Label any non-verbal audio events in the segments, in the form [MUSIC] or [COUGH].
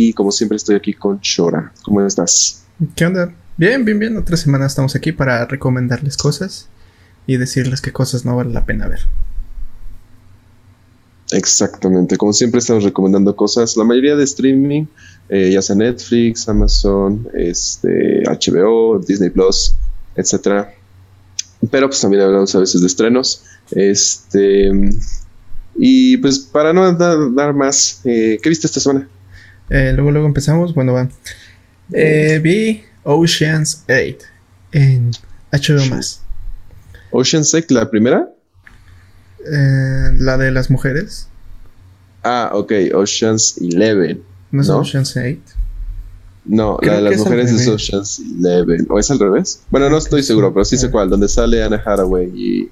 y como siempre estoy aquí con Chora. ¿Cómo estás? ¿Qué onda? Bien, bien, bien. Otra semana estamos aquí para recomendarles cosas y decirles qué cosas no vale la pena ver. Exactamente, como siempre estamos recomendando cosas, la mayoría de streaming, eh, ya sea Netflix, Amazon, este, HBO, Disney Plus, etcétera. Pero pues también hablamos a veces de estrenos. Este y pues para no dar, más, eh, ¿qué viste esta semana? Eh, luego, luego empezamos. Bueno, va. Eh, vi Ocean's 8 en HBO más. ¿Ocean's 8, la primera? la de las mujeres. Ah, ok, Ocean's 11. ¿No es Ocean's 8? No, la de las mujeres es Ocean's 11. ¿O es al revés? Bueno, no estoy seguro, pero sí sé cuál. Donde sale Anna Hathaway y,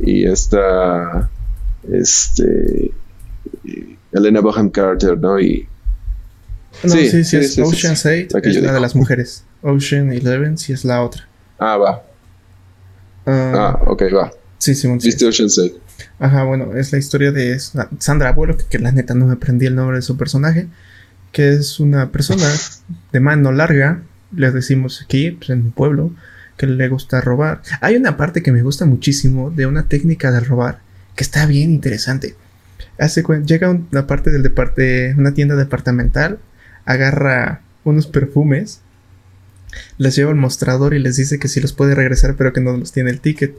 y esta este Elena Bohan Carter, ¿no? Y no, sí, sí, es Ocean's 8 es la de las mujeres. Ocean 11 sí es la otra. Ah, va. ah, ah ok, va. Sí, sí, ¿Viste Ocean's 8? Ajá, bueno, es la historia de Sandra Abuelo, que, la neta no me aprendí el nombre de su personaje, que es una persona de mano larga, le decimos aquí, pues, en mi pueblo, que le gusta robar. Hay una parte que me gusta muchísimo de una técnica de robar que está bien interesante. Hace llega una parte del de una tienda departamental, agarra unos perfumes, les lleva al mostrador y les dice que sí los puede regresar, pero que no los tiene el ticket.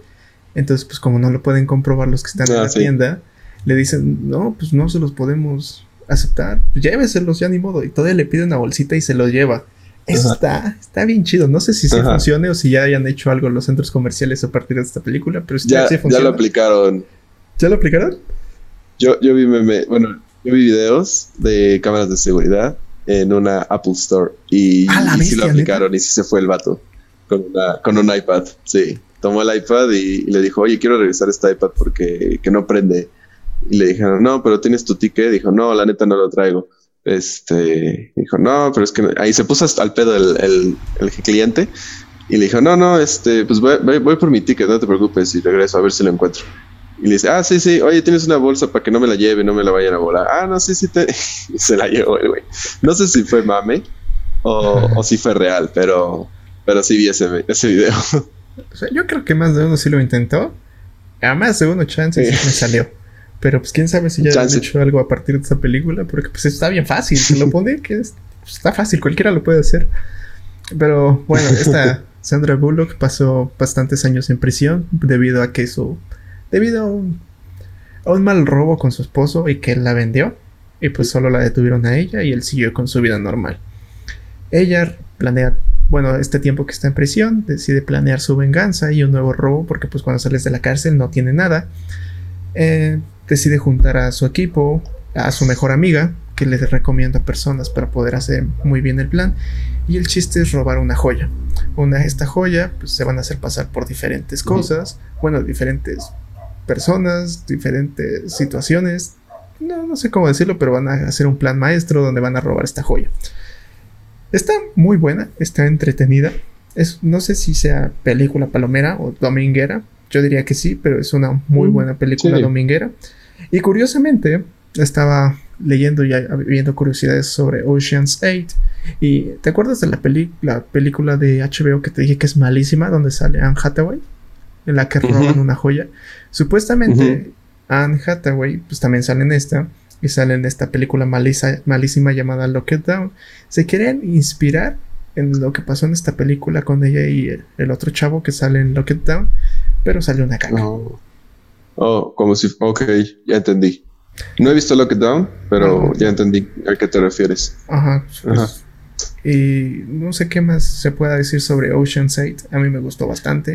Entonces, pues como no lo pueden comprobar los que están en ah, la tienda, le dicen, no, pues no se los podemos aceptar, pues lléveselos ya ni modo. Y todavía le pide una bolsita y se los lleva. Eso está, está bien chido. No sé si sí funcione o si ya hayan hecho algo los centros comerciales a partir de esta película, pero ya, ya lo aplicaron. ¿Ya lo aplicaron? Yo, yo vi meme, bueno, yo vi videos de cámaras de seguridad en una Apple Store y, ah, sí lo aplicaron y sí se fue el vato con, con un iPad, sí. Tomó el iPad y, le dijo, oye, quiero revisar este iPad porque que no prende. Y le dijeron, no, pero tienes tu ticket. Dijo, no, la neta no lo traigo. Este, dijo, no, pero es que ahí se puso hasta al pedo el, el, cliente y le dijo, no, no, este, pues voy, voy, por mi ticket, no te preocupes y regreso a ver si lo encuentro. Y le dice, ah, sí, sí, oye, tienes una bolsa para que no me la lleve, no me la vayan a volar. Ah, no, sí, sí, te... [LAUGHS] y se la llevó el güey. No sé si fue mame o, o si fue real, pero, pero sí vi ese, ese video. O sea, yo creo que más de uno sí lo intentó. A más de uno chance sí. me salió. Pero pues quién sabe si ya han hecho algo a partir de esta película, porque pues está bien fácil. Se lo pone que pues, está fácil, cualquiera lo puede hacer. Pero bueno, esta [LAUGHS] Sandra Bullock pasó bastantes años en prisión debido a que su debido a un, mal robo con su esposo y que él la vendió. Y pues solo la detuvieron a ella y él siguió con su vida normal. Ella planea, bueno, este tiempo que está en prisión, decide planear su venganza y un nuevo robo porque pues cuando sales de la cárcel no tiene nada. Eh, decide juntar a su equipo, a su mejor amiga, que le recomienda personas para poder hacer muy bien el plan. Y el chiste es robar una joya. Una, esta joya pues, se van a hacer pasar por diferentes cosas, bueno, diferentes personas, diferentes situaciones. No, no sé cómo decirlo, pero van a hacer un plan maestro donde van a robar esta joya. Está muy buena, está entretenida. Es, no sé si sea película palomera o dominguera. Yo diría que sí, pero es una muy mm, buena película dominguera. Y curiosamente, estaba leyendo y viendo curiosidades sobre Ocean's 8. ¿Y te acuerdas de la, la película de HBO que te dije que es malísima, donde sale Anne Hathaway? En la que roban una joya. Supuestamente Anne Hathaway, pues también sale en esta, y sale en esta película malísima llamada Lock It Down. Se quieren inspirar en lo que pasó en esta película con ella y el, otro chavo que sale en Lock It Down, pero sale una caca. Oh. oh, como si. Ok, ya entendí. No he visto Lock It Down, pero ya entendí a qué te refieres. Ajá. Pues, y no sé qué más se pueda decir sobre Ocean's 8. A mí me gustó bastante.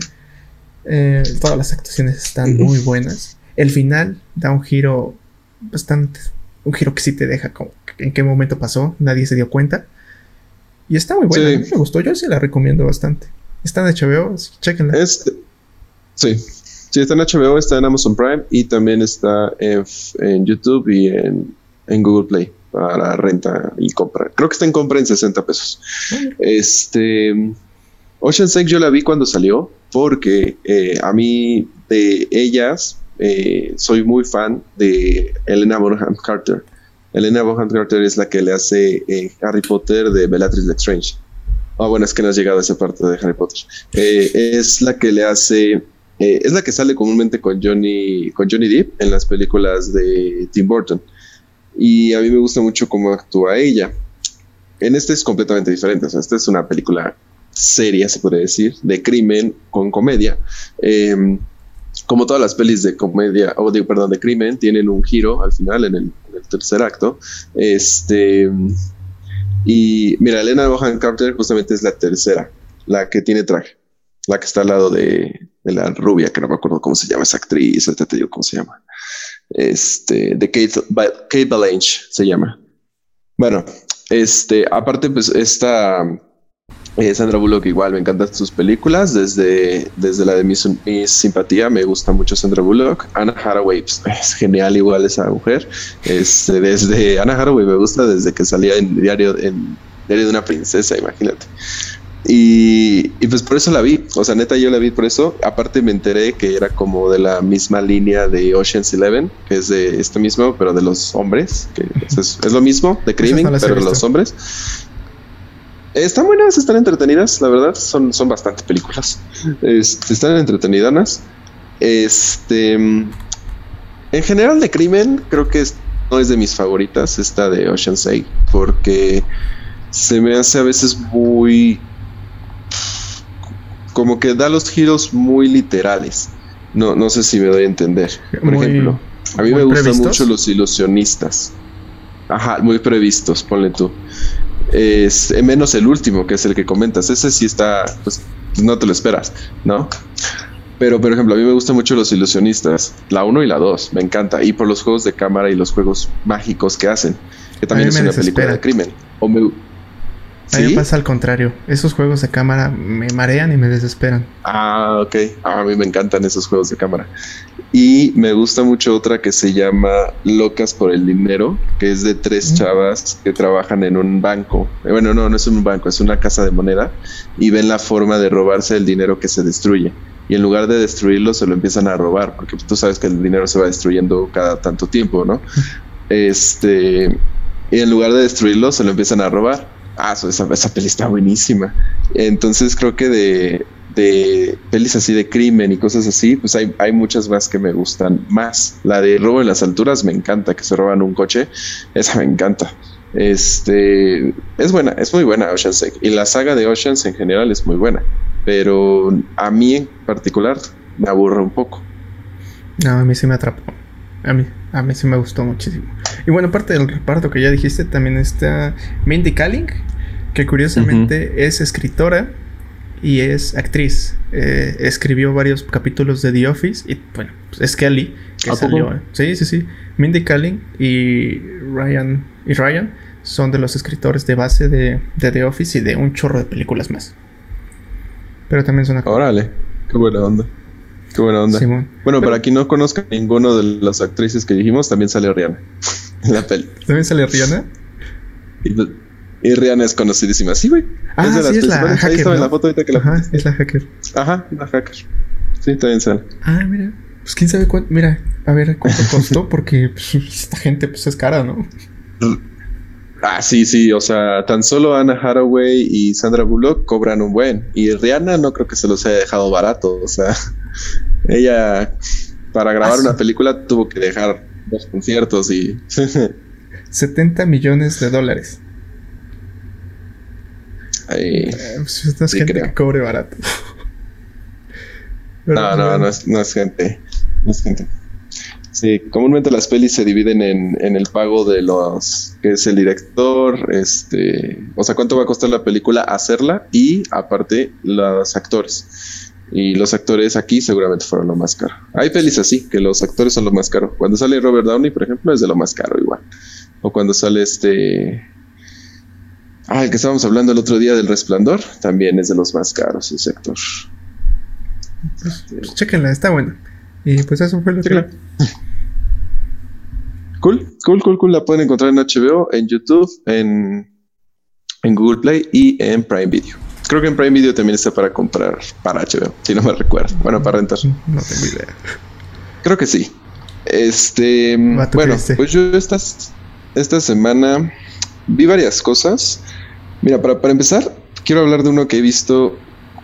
Eh, todas las actuaciones están muy buenas. El final da un giro bastante. Un giro que sí te deja como en qué momento pasó, nadie se dio cuenta. Y está muy buena, a mí me gustó, yo sí la recomiendo bastante. Está en HBO, chequenla. Este, sí, sí, está en HBO, está en Amazon Prime y también está en, YouTube y en, Google Play para renta y compra. Creo que está en compra en 60 pesos. Este Ocean Six yo la vi cuando salió porque eh, a mí de ellas eh, soy muy fan de Elena Bonham Carter. Elena Bonham Carter es la que le hace eh, Harry Potter de Bellatrix Lestrange. Ah, bueno, es que no has llegado a esa parte de Harry Potter. Es la que le hace, es la que sale comúnmente con Johnny, con Johnny Depp en las películas de Tim Burton. Y a mí me gusta mucho cómo actúa ella. En este es completamente diferente. O sea, esta es una película seria, se puede decir, de crimen con comedia. Em, como todas las pelis de comedia, o de, perdón, de crimen, tienen un giro al final en el, en el tercer acto. Este y mira, Elena Bohan Carter justamente es la tercera, la que tiene traje, la que está al lado de, la rubia, que no me acuerdo cómo se llama esa actriz, ahorita te digo cómo se llama. Este, de Kate, Kate Balanche se llama. Bueno, este, aparte, pues esta eh, Sandra Bullock igual, me encantan sus películas, desde, desde la de mi, simpatía, me gusta mucho Sandra Bullock. Anna Hathaway, pues, [LAUGHS] es genial igual esa mujer. Este, desde Anna Hathaway me gusta desde que salía en Diario, en Diario de una Princesa, imagínate. Y, y, pues por eso la vi, o sea, neta yo la vi por eso. Aparte me enteré que era como de la misma línea de Ocean's Eleven, que es de esto mismo, pero de los hombres, que es, lo mismo, de crimen, pero de los hombres. Están buenas, están entretenidas, la verdad, son, son bastante películas. Este, están entretenidas. Este, en general de crimen, creo que no es de mis favoritas, esta de Ocean's 8, porque se me hace a veces muy... como que da los giros muy literales. No, no sé si me doy a entender. Por ejemplo, a mí me gustan mucho los ilusionistas. Ajá, muy previstos, ponle tú es eh, menos el último, que es el que comentas. Ese sí está, pues no te lo esperas, ¿no? Pero, por ejemplo, a mí me gustan mucho los ilusionistas, la 1 y la 2, me encanta. Y por los juegos de cámara y los juegos mágicos que hacen, que también es una película de crimen. O me, a mí me pasa al contrario. Esos juegos de cámara me marean y me desesperan. Ah, ok. a mí me encantan esos juegos de cámara. Y me gusta mucho otra que se llama Locas por el Dinero, que es de tres chavas que trabajan en un banco. Eh, bueno, no, no es un banco, es una casa de moneda. Y ven la forma de robarse el dinero que se destruye. Y en lugar de destruirlo, se lo empiezan a robar, porque tú sabes que el dinero se va destruyendo cada tanto tiempo, ¿no? Este. Y en lugar de destruirlo, se lo empiezan a robar Ah, esa, esa peli está buenísima. Entonces creo que de, de pelis así de crimen y cosas así, pues hay, hay muchas más que me gustan más. La de Robo en las Alturas me encanta, que se roban un coche. Esa me encanta. Este es buena, es muy buena Ocean's Y la saga de Oceans en general es muy buena. Pero a mí en particular me aburre un poco. No, a mí sí me atrapó. A mí, a mí sí me gustó muchísimo. Y bueno, aparte del reparto que ya dijiste, también está Mindy Kaling, que curiosamente es escritora y es actriz. Eh, escribió varios capítulos de The Office y bueno, pues es Kelly que salió. Sí, sí, sí. Mindy Kaling y Ryan y Ryan son de los escritores de base de, de The Office y de un chorro de películas más. Pero también son actores. Órale, qué buena onda. Qué buena onda. Bueno, para quien no conozca ninguno de las actrices que dijimos, también sale Rihanna en la peli. ¿También sale Rihanna? Y, Rihanna es conocidísima. Sí, güey. Ah, es de las sí, es la hacker, Ahí estaba en la foto ahorita que la Ajá, es la hacker. Ajá, la hacker. Sí, también sale. Ah, mira. Pues quién sabe cuánto. Mira, a ver cuánto [LAUGHS] costó, porque pues, esta gente pues es cara, ¿no? Ah, sí, sí, o sea, tan solo Anna Hathaway y Sandra Bullock cobran un buen. Y Rihanna no creo que se los haya dejado barato, o sea, [LAUGHS] ella para grabar ah, una película tuvo que dejar dos conciertos y... 70 millones de dólares. Ahí, eh, pues no es gente que cobre barato. [LAUGHS] no, no, no es, no es gente. No es gente. Sí, comúnmente las pelis se dividen en, en, el pago de los que es el director, este, o sea, cuánto va a costar la película hacerla y aparte los actores. Y los actores aquí seguramente fueron lo más caro. Hay pelis así, que los actores son lo más caro. Cuando sale Robert Downey, por ejemplo, es de lo más caro igual. O cuando sale este... Ah, el que estábamos hablando el otro día del Resplandor, también es de los más caros ese actor. Pues, pues chéquenla, está buena. Y pues eso fue lo que... Cool, cool, cool, cool. La pueden encontrar en HBO, en YouTube, en, en Google Play y en Prime Video. Creo que en Prime Video también está para comprar para HBO, si no me recuerdo. Bueno, para rentar. No tengo idea. Creo que sí. Este. Bueno, pues yo estas. esta semana vi varias cosas. Mira, para, para empezar, quiero hablar de uno que he visto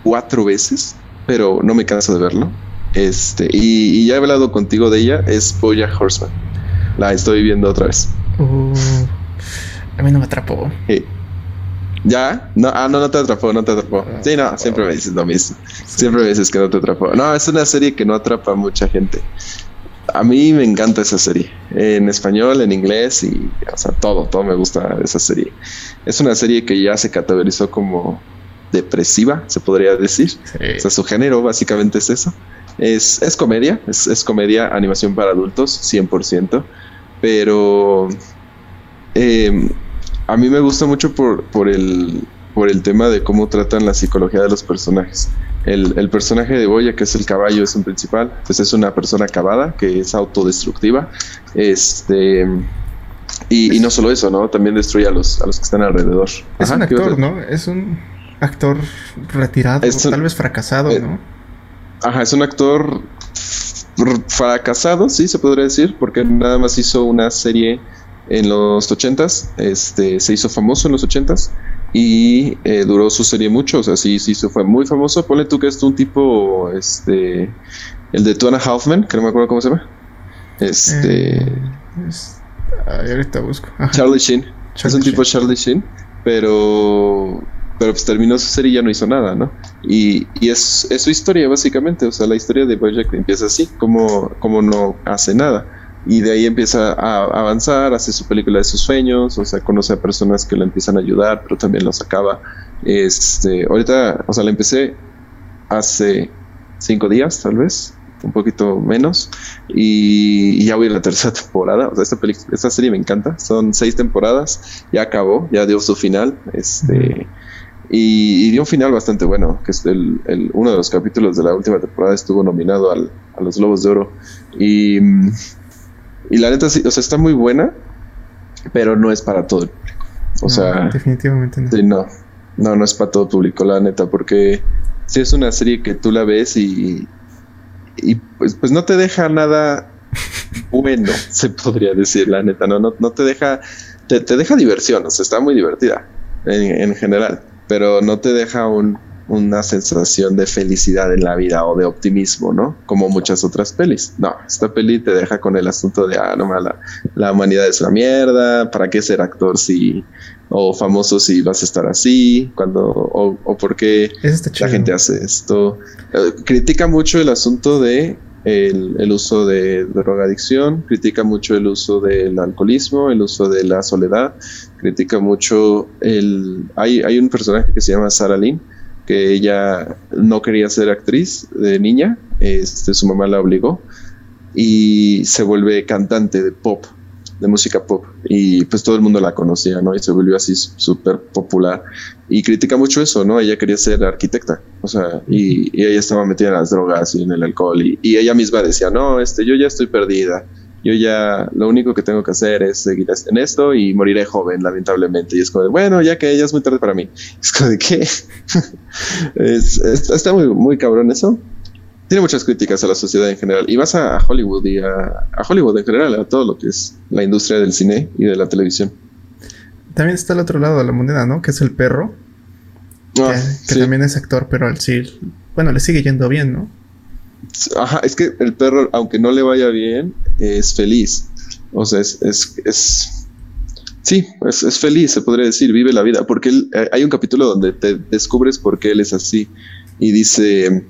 cuatro veces, pero no me canso de verlo. Este, y, ya he hablado contigo de ella, es Boya Horseman. La estoy viendo otra vez. Uh, a mí no me atrapó. ¿Ya? No, ah, no, no te atrapó, no te atrapó. Sí, no, siempre me dices lo mismo. Siempre me dices que no te atrapó. No, es una serie que no atrapa a mucha gente. A mí me encanta esa serie. En español, en inglés y, o sea, todo, todo me gusta esa serie. Es una serie que ya se categorizó como depresiva, se podría decir. O sea, su género básicamente es eso. Es, es comedia, es, es, comedia, animación para adultos, 100%, pero eh, a mí me gusta mucho por, por, el, por el tema de cómo tratan la psicología de los personajes. El, el, personaje de Boya, que es el caballo, es un principal, pues es una persona acabada, que es autodestructiva. Este. Y, y, no solo eso, ¿no? También destruye a los, a los que están alrededor. Es un actor, ¿no? Es un actor retirado, tal vez fracasado, eh, ¿no? Ajá, es un actor fracasado, sí, se podría decir, porque nada más hizo una serie en los ochentas, este, se hizo famoso en los ochentas y eh, duró su serie mucho, o sea, sí, sí, se fue muy famoso. Ponle tú que es un tipo, este, el de Tuana Halfman, que no me acuerdo cómo se llama. Este... Eh, ahorita busco. Charlie Sheen. es un tipo Charlie Sheen, pero pero pues terminó su serie y ya no hizo nada, ¿no? Y, y es, es, su historia básicamente, o sea, la historia de Bojack empieza así, como, como no hace nada. Y de ahí empieza a avanzar, hace su película de sus sueños, o sea, conoce a personas que le empiezan a ayudar, pero también los acaba. Este, ahorita, o sea, la empecé hace cinco días, tal vez, un poquito menos, y, y ya voy a la tercera [LAUGHS] temporada. O sea, esta, esta serie me encanta, son seis temporadas, ya acabó, ya dio su final. Este. Y, dio un final bastante bueno, que es el, uno de los capítulos de la última temporada estuvo nominado al, a los Globos de Oro. Y, y la neta, sí, o sea, está muy buena, pero no es para todo el público. O sea, definitivamente no. Sí, no, no, no es para todo el público, la neta, porque si es una serie que tú la ves y, y pues, pues no te deja nada bueno, [LAUGHS] se podría decir, la neta, no, no, no te deja, te, te deja diversión, o sea, está muy divertida en, en general pero no te deja una sensación de felicidad en la vida o de optimismo, ¿no? Como muchas otras pelis. No, esta peli te deja con el asunto de, ah, no, la, la humanidad es una mierda, ¿para qué ser actor si, o famoso si vas a estar así, cuando, o, o por qué la gente hace esto? Eh, critica mucho el asunto de el, uso de drogadicción, critica mucho el uso del alcoholismo, el uso de la soledad, critica mucho el... Hay, hay un personaje que se llama Sarah Lynn, que ella no quería ser actriz de niña, este, su mamá la obligó y se vuelve cantante de pop de música pop y pues todo el mundo la conocía, ¿no? Y se volvió así súper popular y critica mucho eso, ¿no? Ella quería ser arquitecta, o sea, y, ella estaba metida en las drogas y en el alcohol y, ella misma decía, no, este, yo ya estoy perdida, yo ya lo único que tengo que hacer es seguir en esto y moriré joven, lamentablemente. Y es como de, bueno, ya que ella es muy tarde para mí. [LAUGHS] Es como de, ¿qué? [LAUGHS] es, está muy, muy cabrón eso tiene muchas críticas a la sociedad en general. Y vas a, Hollywood y a, Hollywood en general, a todo lo que es la industria del cine y de la televisión. También está el otro lado de la moneda, ¿no? Que es el perro. Ah, que, también es actor, pero al sí, bueno, le sigue yendo bien, ¿no? Ajá, es que el perro, aunque no le vaya bien, es feliz. O sea, es, es, es sí, es, es, feliz, se podría decir, vive la vida. Porque eh, hay un capítulo donde te descubres por qué él es así. Y dice,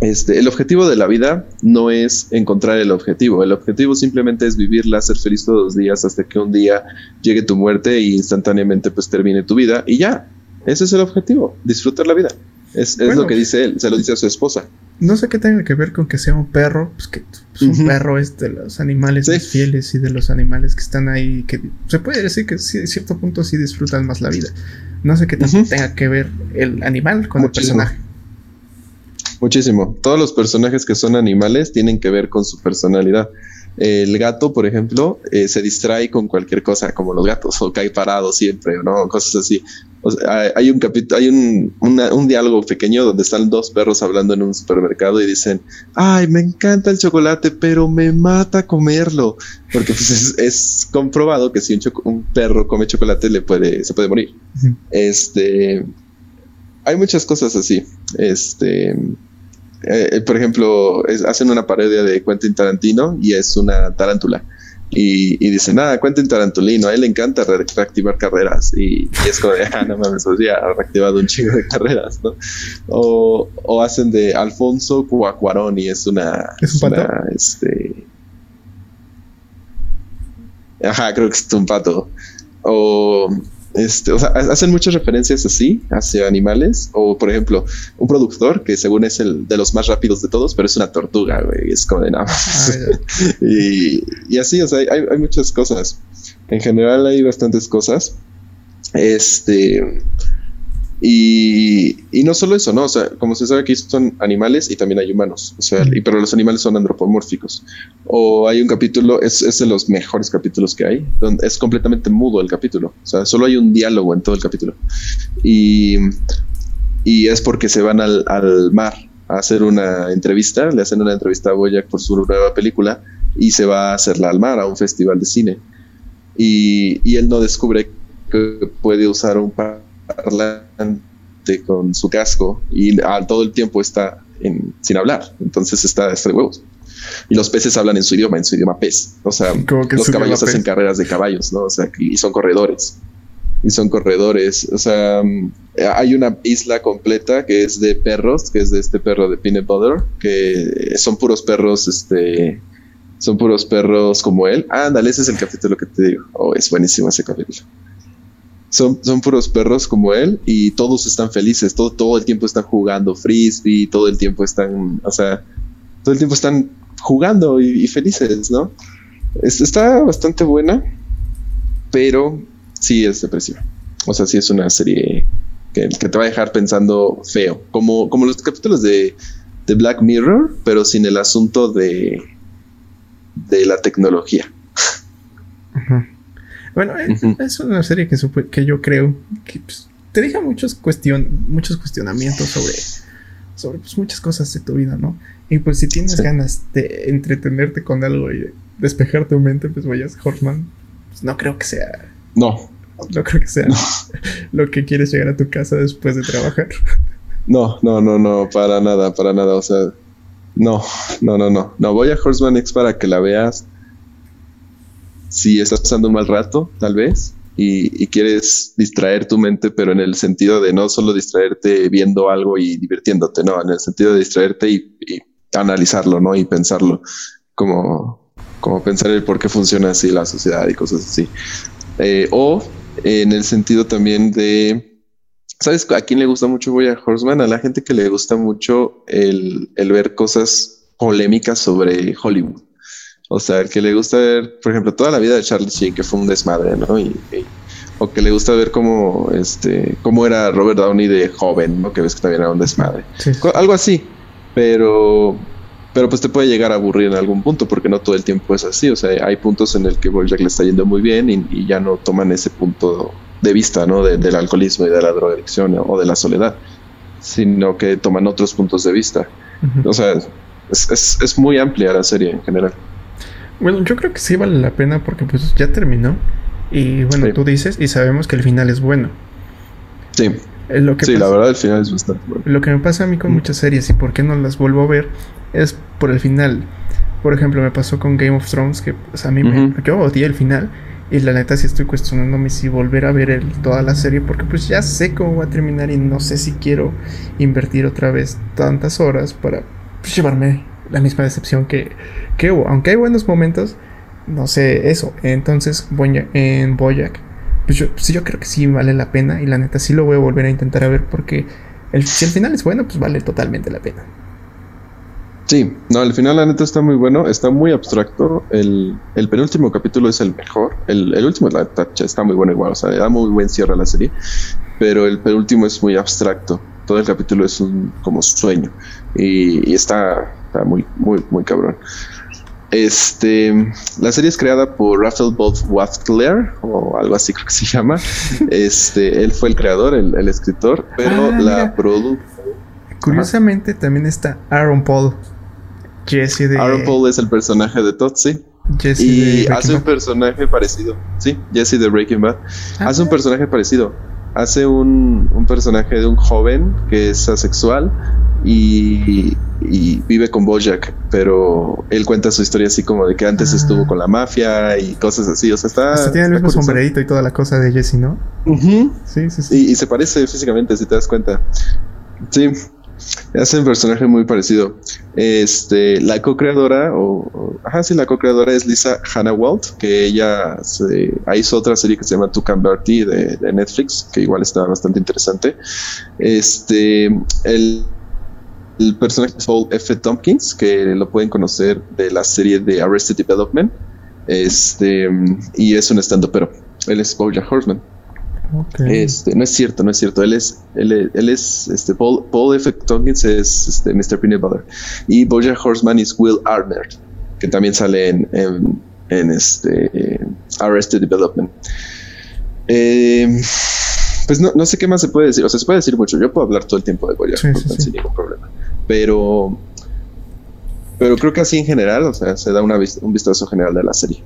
este, el objetivo de la vida no es encontrar el objetivo, el objetivo simplemente es vivirla, ser feliz todos los días hasta que un día llegue tu muerte y instantáneamente pues termine tu vida y ya, ese es el objetivo, disfrutar la vida. Es, lo que dice él, se lo dice a su esposa. No sé qué tenga que ver con que sea un perro, pues que pues, un perro es de los animales fieles y de los animales que están ahí, que se puede decir que sí, a cierto punto sí disfrutan más la vida. No sé qué tenga que ver el animal con el personaje. Muchísimo. Todos los personajes que son animales tienen que ver con su personalidad. El gato, por ejemplo, eh, se distrae con cualquier cosa, como los gatos, o cae parado siempre, ¿no? Cosas así. Hay un capítulo, hay un, un, diálogo pequeño donde están dos perros hablando en un supermercado y dicen, ay, me encanta el chocolate, pero me mata comerlo. Porque pues, es, comprobado que si un, un, perro come chocolate le puede, se puede morir. Este, hay muchas cosas así. Este, eh, por ejemplo, hacen una parodia de Quentin Tarantino y es una tarántula. Y, y dice, nada, Quentin Tarantulino, a él le encanta reactivar carreras. Y, es como de, [LAUGHS] ah, no mames, ya ha reactivado un chingo de carreras, ¿no? O, o hacen de Alfonso Cuacuarón y es una. ¿Es un pato? este. Ajá, creo que es un pato. O este, o sea, hacen muchas referencias así hacia animales. O, por ejemplo, un productor que según es el de los más rápidos de todos, pero es una tortuga, güey. Es como de nada ah, [LAUGHS] y, y, así, o sea, hay, hay, muchas cosas. En general hay bastantes cosas. Este. Y, y, no solo eso, ¿no? O sea, como se sabe aquí son animales y también hay humanos, o sea, y, pero los animales son antropomórficos. O hay un capítulo, es, es, de los mejores capítulos que hay, donde es completamente mudo el capítulo, o sea, solo hay un diálogo en todo el capítulo. Y, y es porque se van al, al, mar a hacer una entrevista, le hacen una entrevista a Boyack por su nueva película y se va a hacerla al mar, a un festival de cine. Y, y él no descubre que puede usar un par parlante con su casco y todo el tiempo está sin hablar. Entonces está, de huevos. Y los peces hablan en su idioma, en su idioma pez. O sea, [LAUGHS] los caballos hacen carreras de caballos, ¿no? O sea, y son corredores. Y son corredores. O sea, mm, hay una isla completa que es de perros, que es de este perro de Peanut Butter, que son puros perros, este. Son puros perros como él. Ándale, ese es el capítulo que te digo. Oh, es buenísimo ese capítulo son, son puros perros como él y todos están felices, todo, todo el tiempo están jugando frisbee, todo el tiempo están, o sea, todo el tiempo están jugando y, felices, ¿no? está bastante buena, pero sí es depresiva. O sea, sí es una serie que, te va a dejar pensando feo, como, como los capítulos de, de Black Mirror, pero sin el asunto de, de la tecnología. Bueno, es, una serie que, que yo creo que pues, te deja muchos, cuestion muchos cuestionamientos sobre, sobre pues, muchas cosas de tu vida, ¿no? Y pues si tienes ganas de entretenerte con algo y despejar tu mente, pues vayas Hortman. Pues, no creo que sea. No. No creo que sea [LAUGHS] lo que quieres llegar a tu casa después de trabajar. [LAUGHS] No, no, no, no, para nada, para nada. O sea, no, no, no, no. No, voy a Horseman X para que la veas si estás pasando un mal rato, tal vez, y, quieres distraer tu mente, pero en el sentido de no solo distraerte viendo algo y divirtiéndote, no, en el sentido de distraerte y, analizarlo, ¿no? Y pensarlo, como, como pensar el por qué funciona así la sociedad y cosas así. Eh, o en el sentido también de, ¿sabes a quién le gusta mucho Voy a Horseman? A la gente que le gusta mucho el, el ver cosas polémicas sobre Hollywood. O sea, el que le gusta ver, por ejemplo, toda la vida de Charlie Sheen, que fue un desmadre, ¿no? Y, o que le gusta ver cómo, este, cómo era Robert Downey de joven, ¿no? Que ves que también era un desmadre. Algo así. Pero, pero pues te puede llegar a aburrir en algún punto, porque no todo el tiempo es así. O sea, hay puntos en el que Bojack le está yendo muy bien y, ya no toman ese punto de vista, ¿no? del alcoholismo y de la drogadicción o de la soledad, sino que toman otros puntos de vista. O sea, es, es, es muy amplia la serie en general. Bueno, yo creo que sí vale la pena porque pues ya terminó. Y bueno, tú dices y sabemos que el final es bueno. Sí. Lo que sí, la verdad el final es bastante bueno. Lo que me pasa a mí con mm. muchas series y por qué no las vuelvo a ver es por el final. Por ejemplo, me pasó con Game of Thrones que pues, a mí me, yo odié el final. Y la neta sí estoy cuestionándome si volver a ver el, toda la serie porque pues ya sé cómo va a terminar y no sé si quiero invertir otra vez tantas horas para pues, llevarme la misma decepción que, que hubo. Aunque hay buenos momentos, no sé, eso. Entonces, en Boyack, pues yo, pues yo creo que sí vale la pena y la neta sí lo voy a volver a intentar a ver porque el, si el final es bueno, pues vale totalmente la pena. Sí, no, el final la neta está muy bueno, está muy abstracto. El, el penúltimo capítulo es el mejor. El, el último la está muy bueno igual, o sea, da muy buen cierre a la serie. Pero el penúltimo es muy abstracto. Todo el capítulo es un como sueño. Y está, muy, muy, muy cabrón. Este, la serie es creada por Raphael Bolt Waftler o algo así creo que se [LAUGHS] llama. Este, él fue el creador, el, escritor, pero ah, la produjo. Curiosamente también está Aaron Paul. Jesse de. Aaron Paul es el personaje de Todd, sí. Jesse y hace un personaje parecido. Sí, Jesse de Breaking Bad. Ah, hace un personaje parecido. Hace un, un personaje de un joven que es asexual y, vive con Bojack, pero él cuenta su historia así como de que antes ah. estuvo con la mafia y cosas así, o sea, está... tiene el mismo sombrerito y toda la cosa de Jesse, ¿no? Sí, sí, sí. Y, se parece físicamente, si te das cuenta. Sí, hace un personaje muy parecido. Este, la co-creadora, o, ajá, sí, la co-creadora es Lisa Hannah Walt, que ella se, hizo otra serie que se llama To Bertie de, de Netflix, que igual está bastante interesante. Este, el el personaje es Paul F. Tompkins, que lo pueden conocer de la serie de Arrested Development. Este, y es un estando pero él es Bojack Horseman. Este, no es cierto, no es cierto. Él es, él, es, este, Paul, Paul, F. Tompkins es este, Mr. Peanut Butter. Y Bojack Horseman es Will Arnett, que también sale en, en, este, Arrested Development. Eh, pues no, no sé qué más se puede decir. O sea, se puede decir mucho. Yo puedo hablar todo el tiempo de Bojack Horseman sin ningún problema. Pero, pero creo que así en general, o sea, se da un vistazo general de la serie.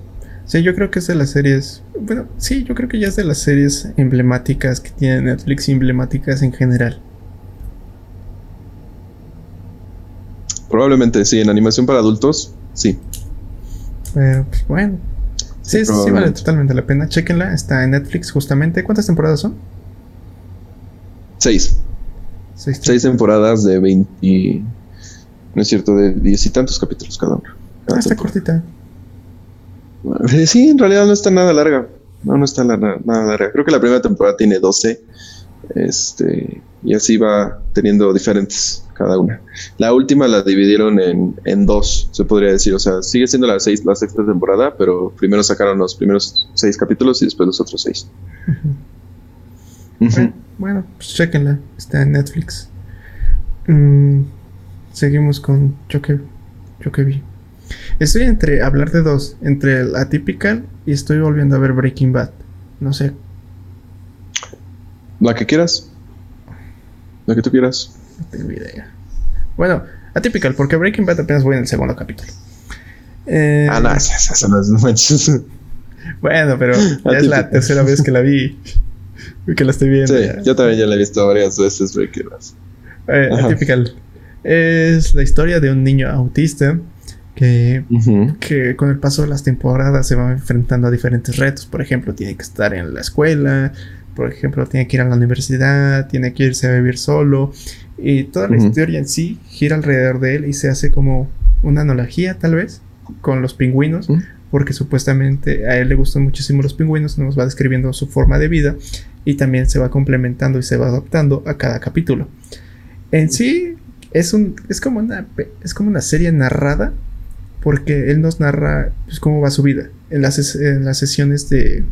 Sí, yo creo que es de las series. Bueno, sí, yo creo que ya es de las series emblemáticas que tiene Netflix, emblemáticas en general. Probablemente sí, en animación para adultos, sí. Pero, pues bueno. Sí, sí, sí, vale totalmente la pena. Chequenla, está en Netflix justamente. ¿Cuántas temporadas son? Seis. Seis, temporadas de 20. No es cierto, de diez y tantos capítulos cada una. ah, está cortita. Eh, sí, en realidad no está nada larga. No, no está nada, larga. Creo que la primera temporada tiene 12. Este, y así va teniendo diferentes cada una. La última la dividieron en, en dos, se podría decir. O sea, sigue siendo la, seis, la sexta temporada, pero primero sacaron los primeros seis capítulos y después los otros seis. Bueno, pues chequenla. Está en Netflix. Mm, seguimos con que vi. Estoy entre hablar de dos, entre el Atypical y estoy volviendo a ver Breaking Bad. No sé. La que quieras. La que tú quieras. No tengo idea. Bueno, Atypical, porque Breaking Bad apenas voy en el segundo capítulo. Eh, ah, no, eso no es Bueno, pero ya es la tercera vez que la vi. que la estoy viendo. Sí, yo también ya la he visto varias veces, eh, Es la historia de un niño autista que, que con el paso de las temporadas se va enfrentando a diferentes retos. Por ejemplo, tiene que estar en la escuela, por ejemplo, tiene que ir a la universidad, tiene que irse a vivir solo. Y toda la historia en sí gira alrededor de él y se hace como una analogía, tal vez, con los pingüinos porque supuestamente a él le gustan muchísimo los pingüinos, nos va describiendo su forma de vida y también se va complementando y se va adaptando a cada capítulo. En sí es un es como una es como una serie narrada porque él nos narra pues, cómo va su vida en las, en las sesiones de,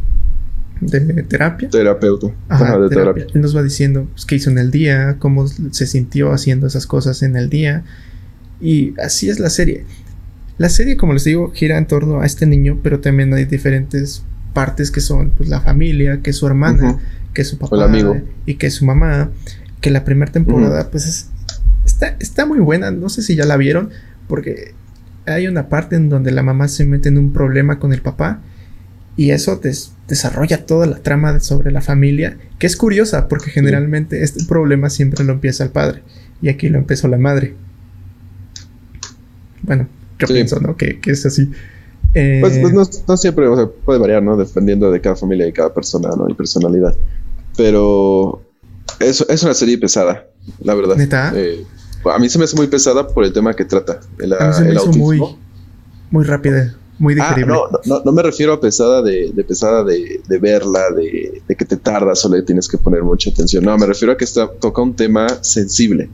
de terapia. Terapeuta. Ajá, de terapia. Él nos va diciendo pues, qué hizo en el día, cómo se sintió haciendo esas cosas en el día. Y así es la serie. La serie, como les digo, gira en torno a este niño, pero también hay diferentes partes que son pues la familia, que es su hermana, que es su papá amigo. y que es su mamá, que la primera temporada pues es, está, está muy buena, no sé si ya la vieron, porque hay una parte en donde la mamá se mete en un problema con el papá y eso desarrolla toda la trama sobre la familia, que es curiosa porque generalmente este problema siempre lo empieza el padre y aquí lo empezó la madre. Bueno, yo pienso, ¿no? Que, es así. Eh, pues, pues no, siempre, o sea, puede variar, ¿no? Dependiendo de cada familia y cada persona, ¿no? Y personalidad. Pero es, es una serie pesada, la verdad. ¿Neta? Eh, a mí se me hace muy pesada por el tema que trata. El, a mí se me hizo muy, muy rápida, muy ah, digerible. no, no, no, me refiero a pesada de, de pesada de, de verla, de, de, que te tardas o le tienes que poner mucha atención. No, me refiero a que está, toca un tema sensible.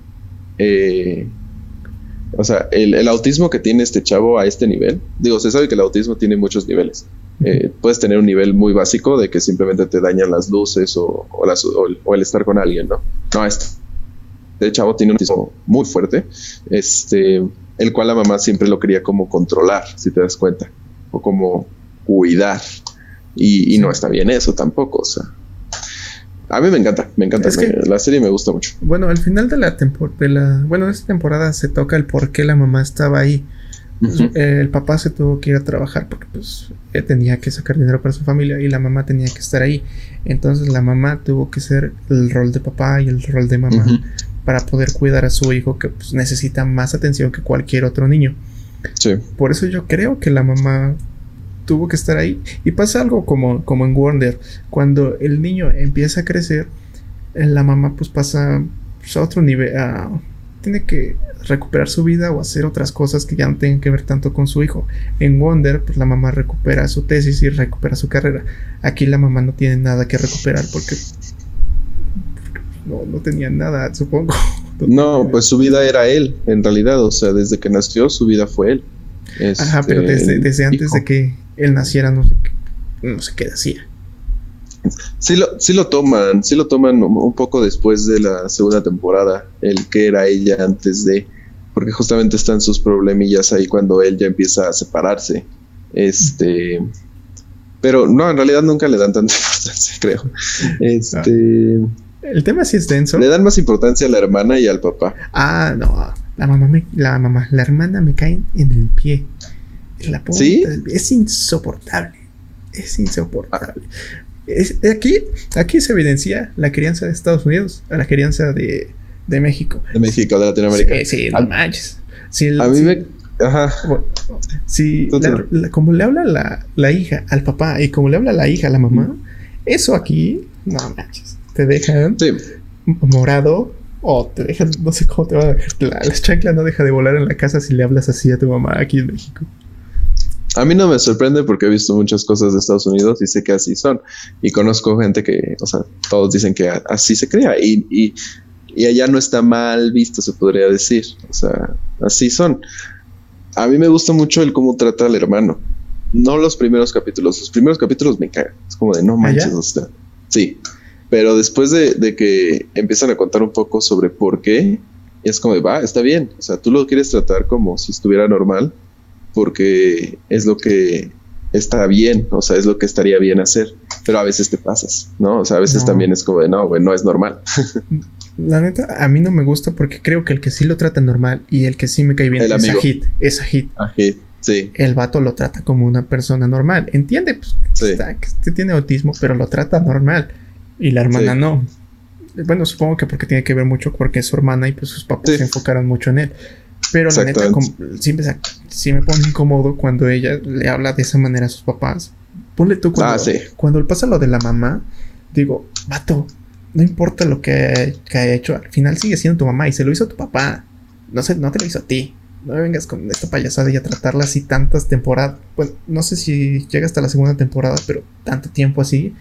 Eh, o sea, el, autismo que tiene este chavo a este nivel, digo, se sabe que el autismo tiene muchos niveles. Eh, puedes tener un nivel muy básico de que simplemente te dañan las luces o, o, el, estar con alguien, ¿no? No, este, este chavo tiene un autismo muy fuerte. Este, el cual la mamá siempre lo quería como controlar, si te das cuenta, o como cuidar. Y, no está bien eso tampoco, o sea. A mí me encanta, me encanta. la serie me gusta mucho. Bueno, al final de la temporada, bueno, de esta temporada se toca el por qué la mamá estaba ahí. Eh, el papá se tuvo que ir a trabajar porque pues tenía que sacar dinero para su familia y la mamá tenía que estar ahí. Entonces la mamá tuvo que ser el rol de papá y el rol de mamá para poder cuidar a su hijo que pues, necesita más atención que cualquier otro niño. Sí. Por eso yo creo que la mamá tuvo que estar ahí. Y pasa algo como, como en Wonder. Cuando el niño empieza a crecer, eh, la mamá pues pasa pues, a otro nivel. tiene que recuperar su vida o hacer otras cosas que ya no tengan que ver tanto con su hijo. En Wonder, pues la mamá recupera su tesis y recupera su carrera. Aquí la mamá no tiene nada que recuperar porque no, no tenía nada, supongo. No, pues su vida era él, en realidad. O sea, desde que nació, su vida fue él. Ajá, pero desde, desde antes de que él naciera, no sé, no sé qué decía. Sí lo, sí lo toman, sí lo toman un poco después de la segunda temporada, el que era ella antes de, porque justamente están sus problemillas ahí cuando él ya empieza a separarse. Este, pero no, en realidad nunca le dan tanta [LAUGHS] importancia, creo. Este, el tema sí es denso. Le dan más importancia a la hermana y al papá. Ah, no, la mamá, la mamá, la hermana me cae en el pie. La ¿Sí? Es insoportable. Es insoportable. aquí, aquí se evidencia la crianza de Estados Unidos a la crianza de, de México. De México, de Latinoamérica. Sí, sí no manches. a mí me. Ajá. Si como le habla la, la, hija al papá y como le habla la hija a la mamá, eso aquí, no manches. Te dejan morado o te dejan, no sé cómo te va a dejar. La, la chancla no deja de volar en la casa si le hablas así a tu mamá aquí en México. A mí no me sorprende porque he visto muchas cosas de Estados Unidos y sé que así son. Y conozco gente que, o sea, todos dicen que así se crea y, y, y allá no está mal visto, se podría decir. O sea, así son. A mí me gusta mucho el cómo trata al hermano. No los primeros capítulos. Los primeros capítulos me caen. Es como de no manches, o sea, sí. Pero después de, de, que empiezan a contar un poco sobre por qué, es como de va, está bien. O sea, tú lo quieres tratar como si estuviera normal porque es lo que está bien, o sea, es lo que estaría bien hacer, pero a veces te pasas, ¿no? O sea, a veces también es como de, no, güey, no es normal. [LAUGHS] La neta, a mí no me gusta porque creo que el que sí lo trata normal y el que sí me cae bien es a Hit, es a Hit. sí. El vato lo trata como una persona normal, entiende, pues, que tiene autismo, pero lo trata normal y la hermana no. Bueno, supongo que porque tiene que ver mucho porque es su hermana y pues sus papás se enfocaron mucho en él. Pero la neta, sí me pone incómodo cuando ella le habla de esa manera a sus papás. Ponle tú cuando, ah, cuando pasa lo de la mamá, digo, vato, no importa lo que, haya hecho, al final sigue siendo tu mamá y se lo hizo a tu papá. No, sé, no te lo hizo a ti. No vengas con esta payasada y a tratarla así tantas temporadas. Pues no sé si llega hasta la segunda temporada, pero tanto tiempo así.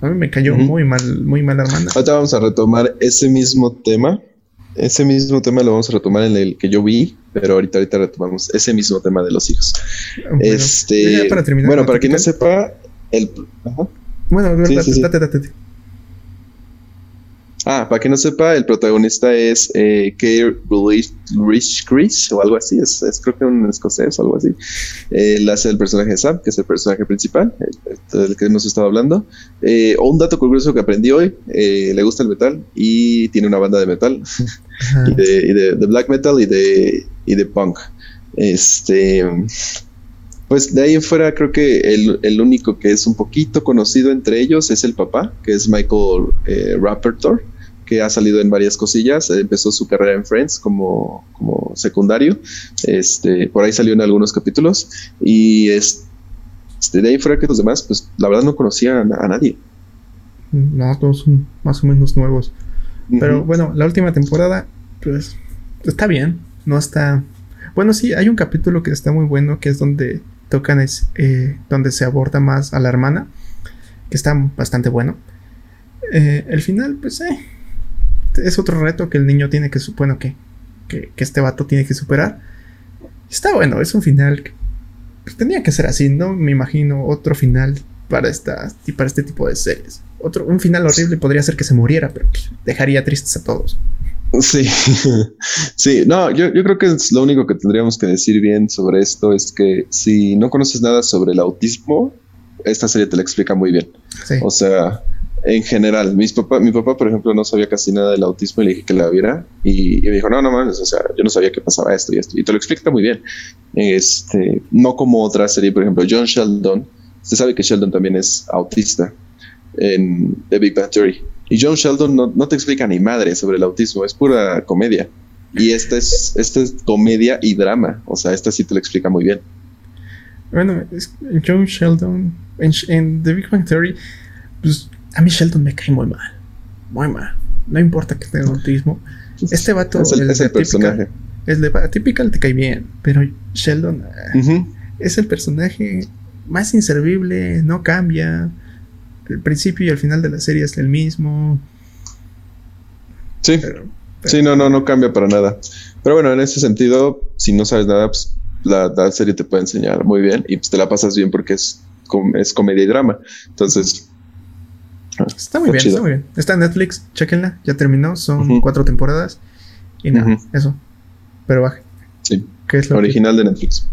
A mí me cayó muy mal, muy mal, hermana. Ahorita vamos a retomar ese mismo tema ese mismo tema lo vamos a retomar en el que yo vi, pero ahorita, ahorita retomamos ese mismo tema de los hijos. Bueno, este, para terminar, bueno, para quien no sepa, el... Bueno, date, date, date. Ah, para que no sepa, el protagonista es eh, Rich Chris o algo así, es, creo que un escocés o algo así. Él hace el personaje de Sam, que es el personaje principal, del que hemos estado hablando. Eh, un dato curioso que aprendí hoy, eh, le gusta el metal y tiene una banda de metal, [LAUGHS] y, de, black metal y de, y de punk. Este, pues de ahí en fuera creo que el, el, único que es un poquito conocido entre ellos es el papá, que es Michael eh, Rappertor que ha salido en varias cosillas. Empezó su carrera en Friends como, como secundario. Este, por ahí salió en algunos capítulos. Y este, de ahí fuera que los demás, pues la verdad no conocía a, nadie. No, todos son más o menos nuevos. Pero bueno, la última temporada, pues está bien. No está. Bueno, sí, hay un capítulo que está muy bueno, que es donde tocan, es, eh, donde se aborda más a la hermana, que está bastante bueno. Eh, el final, pues, eh, es otro reto que el niño tiene que, bueno, que, que, este vato tiene que superar. Está bueno, es un final que pues, tenía que ser así, no me imagino otro final para, esta, para este tipo de series. Otro, un final horrible podría ser que se muriera, pero pues, dejaría tristes a todos. Sí, [LAUGHS] sí, no, yo, yo, creo que es lo único que tendríamos que decir bien sobre esto es que si no conoces nada sobre el autismo, esta serie te la explica muy bien. O sea, en general, mis papá, mi papá, por ejemplo, no sabía casi nada del autismo y le dije que la viera y, me dijo, no, no mames, o sea, yo no sabía que pasaba esto y esto. Y te lo explica muy bien. Este, no como otra serie, por ejemplo, John Sheldon. Usted sabe que Sheldon también es autista en The Big Bang Theory. Y John Sheldon no, no te explica ni madre sobre el autismo, es pura comedia. Y esta es, esta es comedia y drama. O sea, esta sí te lo explica muy bien. Bueno, John Sheldon en, The Big Bang Theory, pues a mí Sheldon me cae muy mal. Muy mal. No importa que tenga autismo. Este vato es el, el personaje. Es de te cae bien, pero Sheldon eh, es el personaje más inservible, no cambia. El principio y el final de la serie es el mismo. Sí. Sí, no, no, no cambia para nada. Pero bueno, en ese sentido, si no sabes nada, pues la, serie te puede enseñar muy bien y pues te la pasas bien porque es, es comedia y drama. Entonces, está muy bien, está muy bien. Está en Netflix, chequenla, ya terminó, son cuatro temporadas y nada, eso. Pero baje. Sí. ¿Qué es lo original de Netflix?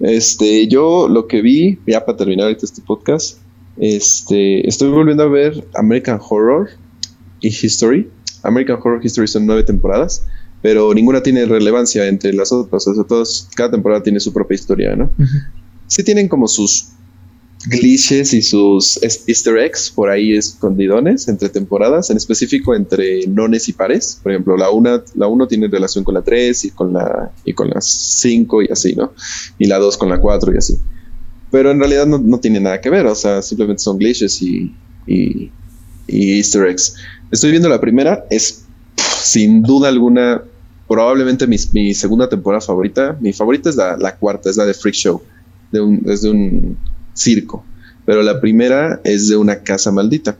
Este, yo lo que vi, ya para terminar ahorita este podcast, este, estoy volviendo a ver American Horror y History. American Horror History son nueve temporadas pero ninguna tiene relevancia entre las otras. O sea, todos, cada temporada tiene su propia historia, ¿no? Sí tienen como sus glitches y sus easter eggs por ahí escondidones entre temporadas, en específico entre nones y pares. Por ejemplo, la una, la uno tiene relación con la 3 y con la y con las 5 y así, ¿no? Y la 2 con la 4 y así. Pero en realidad no, no, tiene nada que ver, o sea, simplemente son glitches y, y, easter eggs. Estoy viendo la primera, es sin duda alguna, probablemente mi, segunda temporada favorita. Mi favorita es la, cuarta, es la de Freak Show, de un, es de un circo. Pero la primera es de una casa maldita.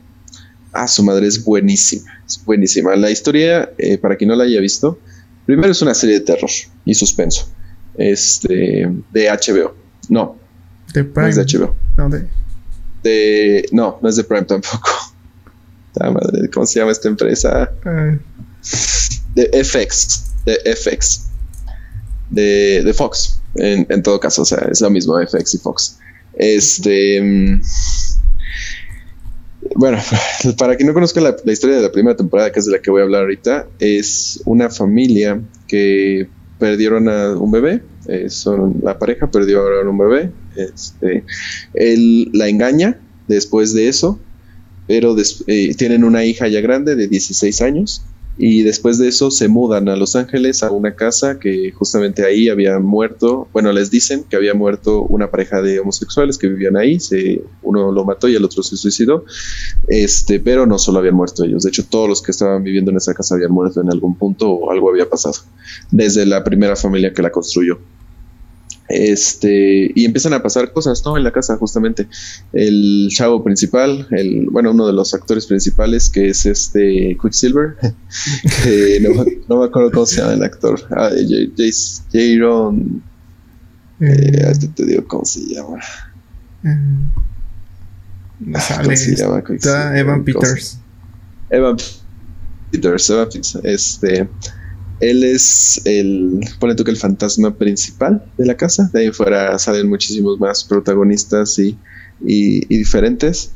Ah, su madre es buenísima, es buenísima. La historia, eh, para quien no la haya visto, primero es una serie de terror y suspenso. Este, de HBO. No. De Prime. No es de HBO. No, de... no, no es de Prime tampoco. [LAUGHS] madre, ¿cómo se llama esta empresa? de FX, de FX, de, de Fox, en, en, todo caso, o sea, es lo mismo FX y Fox. Este. Mm, bueno, [LAUGHS] para quien no conozca la, historia de la primera temporada, que es de la que voy a hablar ahorita, es una familia que perdieron a un bebé. Eh, son, la pareja perdió a un bebé. Este, él la engaña después de eso, pero eh, tienen una hija ya grande de 16 años y después de eso se mudan a Los Ángeles a una casa que justamente ahí había muerto, bueno, les dicen que había muerto una pareja de homosexuales que vivían ahí, se, uno lo mató y el otro se suicidó, este, pero no solo habían muerto ellos, de hecho todos los que estaban viviendo en esa casa habían muerto en algún punto o algo había pasado, desde la primera familia que la construyó. Este, y empiezan a pasar cosas, ¿no? En la casa, justamente. El chavo principal, el, bueno, uno de los actores principales, que es este Quicksilver. [LAUGHS] no, me acuerdo cómo se llama el actor. Ah, Jaron. Eh, mm. te digo cómo se llama. Mm. No ah, ¿Cómo se llama? Evan Peters. Evan Peters, Evan Peters. Este él es el, pone el fantasma principal de la casa. De ahí fuera salen muchísimos más protagonistas y, diferentes.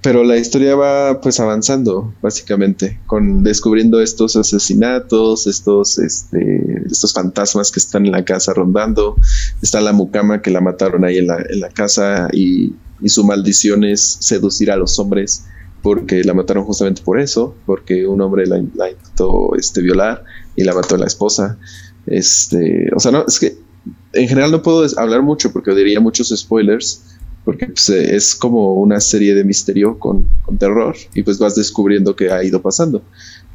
Pero la historia va pues avanzando, básicamente, con descubriendo estos asesinatos, estos, este, estos fantasmas que están en la casa rondando. Está la mucama que la mataron ahí en la, en la casa y, su maldición es seducir a los hombres porque la mataron justamente por eso, porque un hombre la, la intentó este, violar y la mató la esposa. Este, o sea, no, es que en general no puedo hablar mucho porque diría muchos spoilers, porque pues, eh, es como una serie de misterio con, terror y pues vas descubriendo qué ha ido pasando.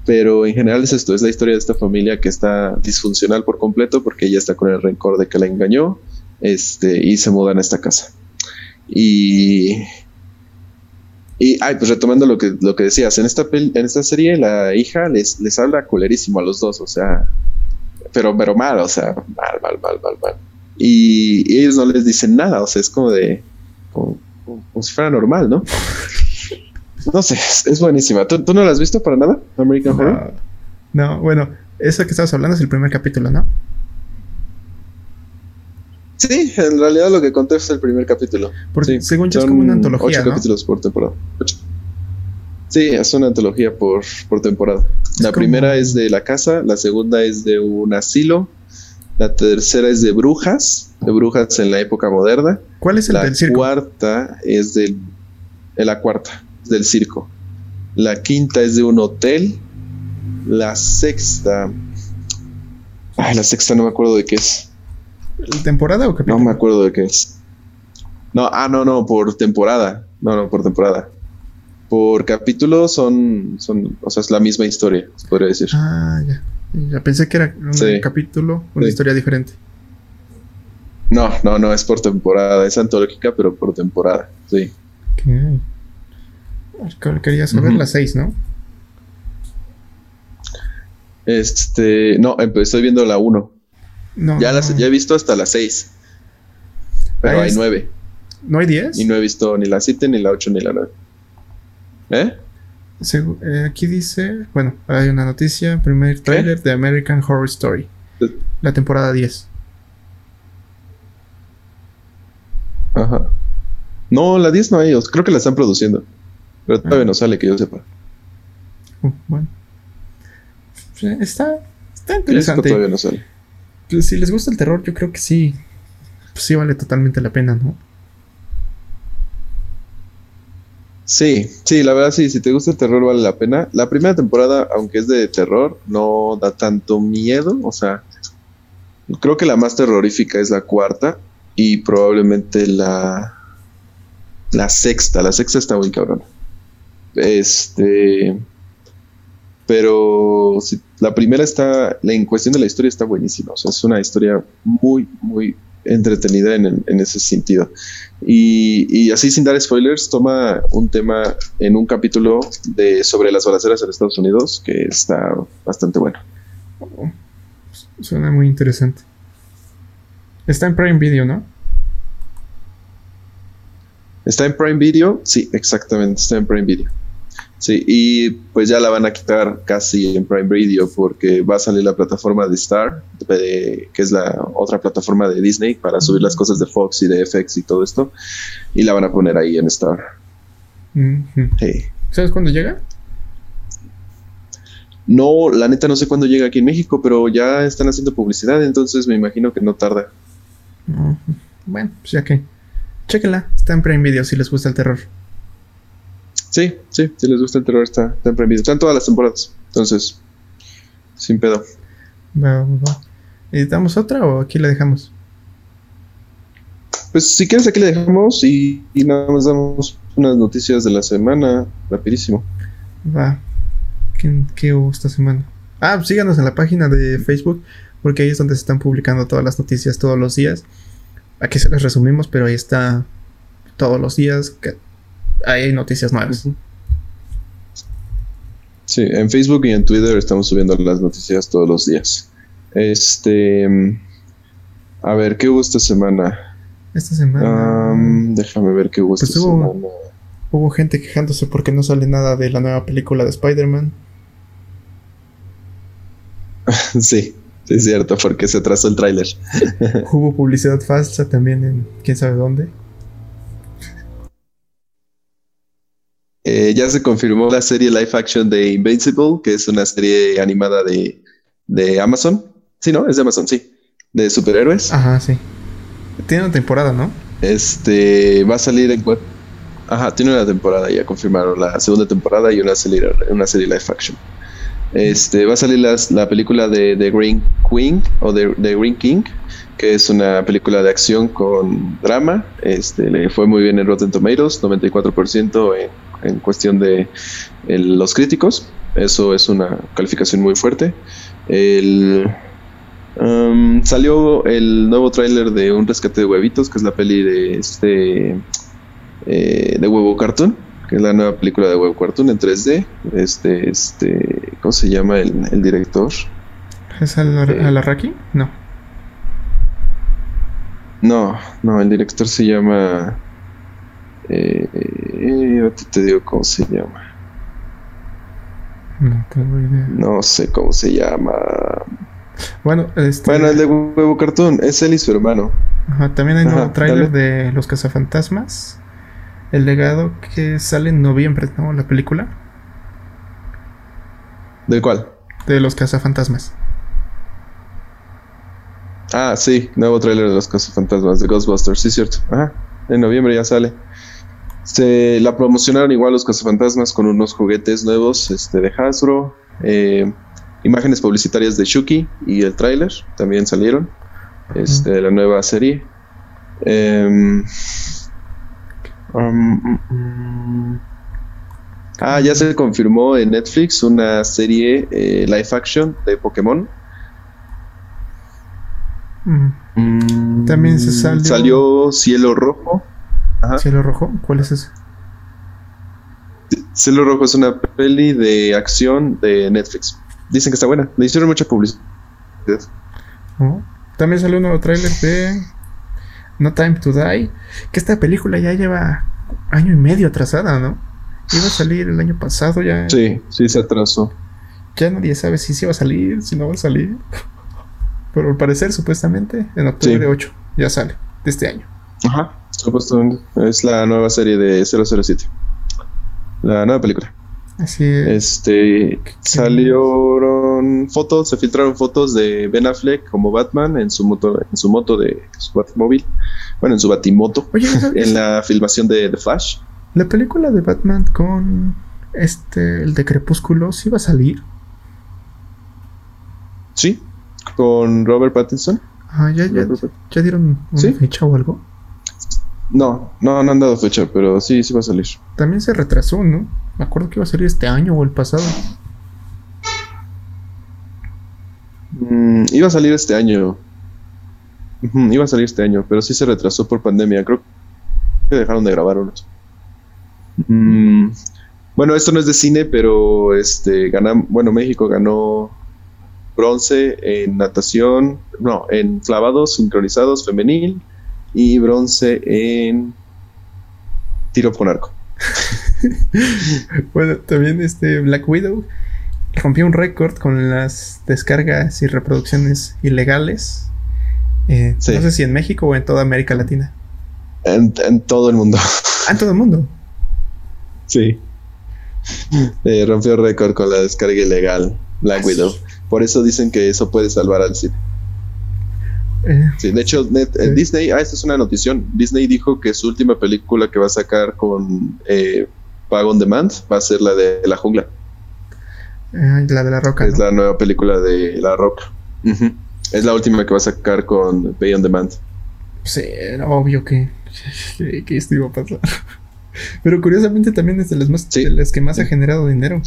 Pero en general es esto, es la historia de esta familia que está disfuncional por completo porque ella está con el rencor de que la engañó este, y se mudan a esta casa. Y, y, ay, pues retomando lo que, lo que decías, en esta, en esta serie la hija les, les habla culerísimo a los dos, o sea, pero, pero mal, o sea, mal, mal, mal, mal, mal. Y, ellos no les dicen nada, o sea, es como de, como, si fuera normal, ¿no? No sé, es, buenísima. ¿Tú, no la has visto para nada, American Horror? No, bueno, eso que estabas hablando es el primer capítulo, ¿no? Sí, en realidad lo que conté es el primer capítulo. Porque según yo es como una antología. Ocho capítulos por temporada. Sí, es una antología por, temporada. la primera es de la casa, la segunda es de un asilo, la tercera es de brujas, de brujas en la época moderna. ¿Cuál es el la del circo? La cuarta es del. la cuarta, es del circo. La quinta es de un hotel. La sexta. Ay, la sexta no me acuerdo de qué es. ¿Temporada o capítulo? No me acuerdo de qué es. No, ah, no, no, por temporada. No, no, por temporada. Por capítulo son, son, o sea, es la misma historia, se podría decir. Ah, ya. Ya pensé que era un capítulo, una historia diferente. No, no, no, es por temporada. Es antológica, pero por temporada, sí. Okay. Quería saber las seis, ¿no? Este, no, estoy viendo la uno. No, ya, Las, ya he visto hasta las 6. Pero hay 9. ¿No hay 10? Y no he visto ni la 7, ni la 8, ni la 9. ¿Eh? eh aquí dice, bueno, hay una noticia, primer trailer de American Horror Story. La temporada 10. Ajá. No, la 10 no hay, creo que la están produciendo. Pero todavía ah. no sale, que yo sepa. Uh, bueno. Está, está interesante. todavía no sale. Pues, si les gusta el terror, yo creo que sí. Pues sí vale totalmente la pena, ¿no? Sí, sí, la verdad sí, si te gusta el terror vale la pena. La primera temporada, aunque es de terror, no da tanto miedo, o sea, creo que la más terrorífica es la cuarta y probablemente la la sexta, la sexta está muy cabrona. Este, pero la primera está, la, en cuestión de la historia está buenísima. O sea, es una historia muy, muy entretenida en, ese sentido. Y, así sin dar spoilers, toma un tema en un capítulo de sobre las balaceras en Estados Unidos que está bastante bueno. suena muy interesante. Está en Prime Video, ¿no? ¿Está en Prime Video? Sí, exactamente, está en Prime Video. Sí, y pues ya la van a quitar casi en Prime Video porque va a salir la plataforma de Star, que es la otra plataforma de Disney para subir las cosas de Fox y de FX y todo esto, y la van a poner ahí en Star. ¿Sabes cuándo llega? No, la neta no sé cuándo llega aquí en México, pero ya están haciendo publicidad, entonces me imagino que no tarda. Bueno, pues ya que. Chéquenla, está en Prime Video si les gusta el terror. Sí, sí, si les gusta el terror está, está en Están todas las temporadas. Entonces, sin pedo. Va, va. ¿Editamos otra o aquí la dejamos? Pues si quieres aquí la dejamos y, nada más damos unas noticias de la semana, rapidísimo. Va. ¿Qué, qué hubo esta semana? Ah, pues síganos en la página de Facebook, porque ahí es donde se están publicando todas las noticias todos los días. Aquí se las resumimos, pero ahí está todos los días. Hay noticias nuevas. Sí, en Facebook y en Twitter estamos subiendo las noticias todos los días. Este. A ver, ¿qué hubo esta semana? Esta semana. déjame ver qué hubo esta pues hubo, semana. Hubo gente quejándose porque no sale nada de la nueva película de Spider-Man. [LAUGHS] sí, sí, es cierto, porque se atrasó el tráiler. hubo publicidad falsa también en quién sabe dónde. Eh, ya se confirmó la serie live action de Invincible, que es una serie animada de, de Amazon. Sí, ¿no? Es de Amazon, sí. De superhéroes. Ajá, sí. Tiene una temporada, ¿no? Este va a salir en Ajá, tiene una temporada, ya confirmaron la segunda temporada y una serie, una serie live action. Este, va a salir la película de The Green Queen o The, Green King, que es una película de acción con drama. Este, le fue muy bien en Rotten Tomatoes, 94% en en cuestión de los críticos. Eso es una calificación muy fuerte. Um, salió el nuevo tráiler de Un rescate de huevitos, que es la peli de este eh, de huevo cartoon, que es la nueva película de huevo cartoon en 3D. Este, este, ¿cómo se llama el, director? ¿Es Alarraki? Eh, no. No, no, el director se llama eh, te digo cómo se llama. No tengo idea. No sé cómo se llama. Bueno, este... Bueno, el de Huevo Cartoon, es él y su hermano. Ajá, también hay un nuevo tráiler de Los Cazafantasmas. El legado que sale en noviembre, ¿no? La película. ¿Del cuál? De Los Cazafantasmas. Ah, sí, nuevo tráiler de Los Cazafantasmas de Ghostbusters, sí, cierto. Ajá, en noviembre ya sale. Se la promocionaron igual los cazafantasmas con unos juguetes nuevos este, de Hasbro. Eh, imágenes publicitarias de Shuki y el tráiler también salieron. Este, de la nueva serie. Em, um, mm, mm. ah, ya se confirmó en Netflix una serie eh, live action de Pokémon. Mm. También se salió. Salió Cielo Rojo. ¿Cielo Rojo? ¿Cuál es ese? Cielo Rojo es una peli de acción de Netflix. Dicen que está buena. Le hicieron mucha publicidad. Oh. También salió un nuevo tráiler de No Time to Die. Que esta película ya lleva año y medio atrasada, ¿no? Iba a salir el año pasado ya. Sí, sí se atrasó. Ya nadie sabe si sí va a salir, si no va a salir. Pero al parecer, supuestamente, en octubre 8 ya sale, de este año. Ajá. Supuestamente. Es la nueva serie de 007. La nueva película. Así es. Este salieron fotos, se filtraron fotos de Ben Affleck como Batman en su moto, en su moto de su Batmóvil. Bueno, en su Batimoto. Oye, [LAUGHS] en la filmación de The Flash. La película de Batman con este el de Crepúsculo sí va a salir. Sí, con Robert Pattinson. Ah, ya, ya, ya dieron una fecha o algo. No, no, no han dado fecha, pero sí, sí va a salir. También se retrasó, ¿no? Me acuerdo que iba a salir este año o el pasado. Mm, iba a salir este año. iba a salir este año, pero sí se retrasó por pandemia. Creo que dejaron de grabar unos. Mm, bueno, esto no es de cine, pero este bueno, México ganó bronce en natación, no, en clavados sincronizados femenil y bronce en tiro con arco. [LAUGHS] bueno, también este Black Widow rompió un récord con las descargas y reproducciones ilegales. Eh, no sé si en México o en toda América Latina. En, todo el mundo. Ah, en todo el mundo. Sí. Eh, rompió récord con la descarga ilegal Black Widow. Por eso dicen que eso puede salvar al cine. Eh, sí, de hecho, eh, Disney, ah, esta es una notición. Disney dijo que su última película que va a sacar con eh, Pago on Demand va a ser la de La Jungla. la de La Roca. Es la nueva película de La Roca. Es la última que va a sacar con Pay on Demand. Sí, era obvio que, [LAUGHS] que, esto iba a pasar. Pero curiosamente también es de las, más, de las que más ha generado dinero.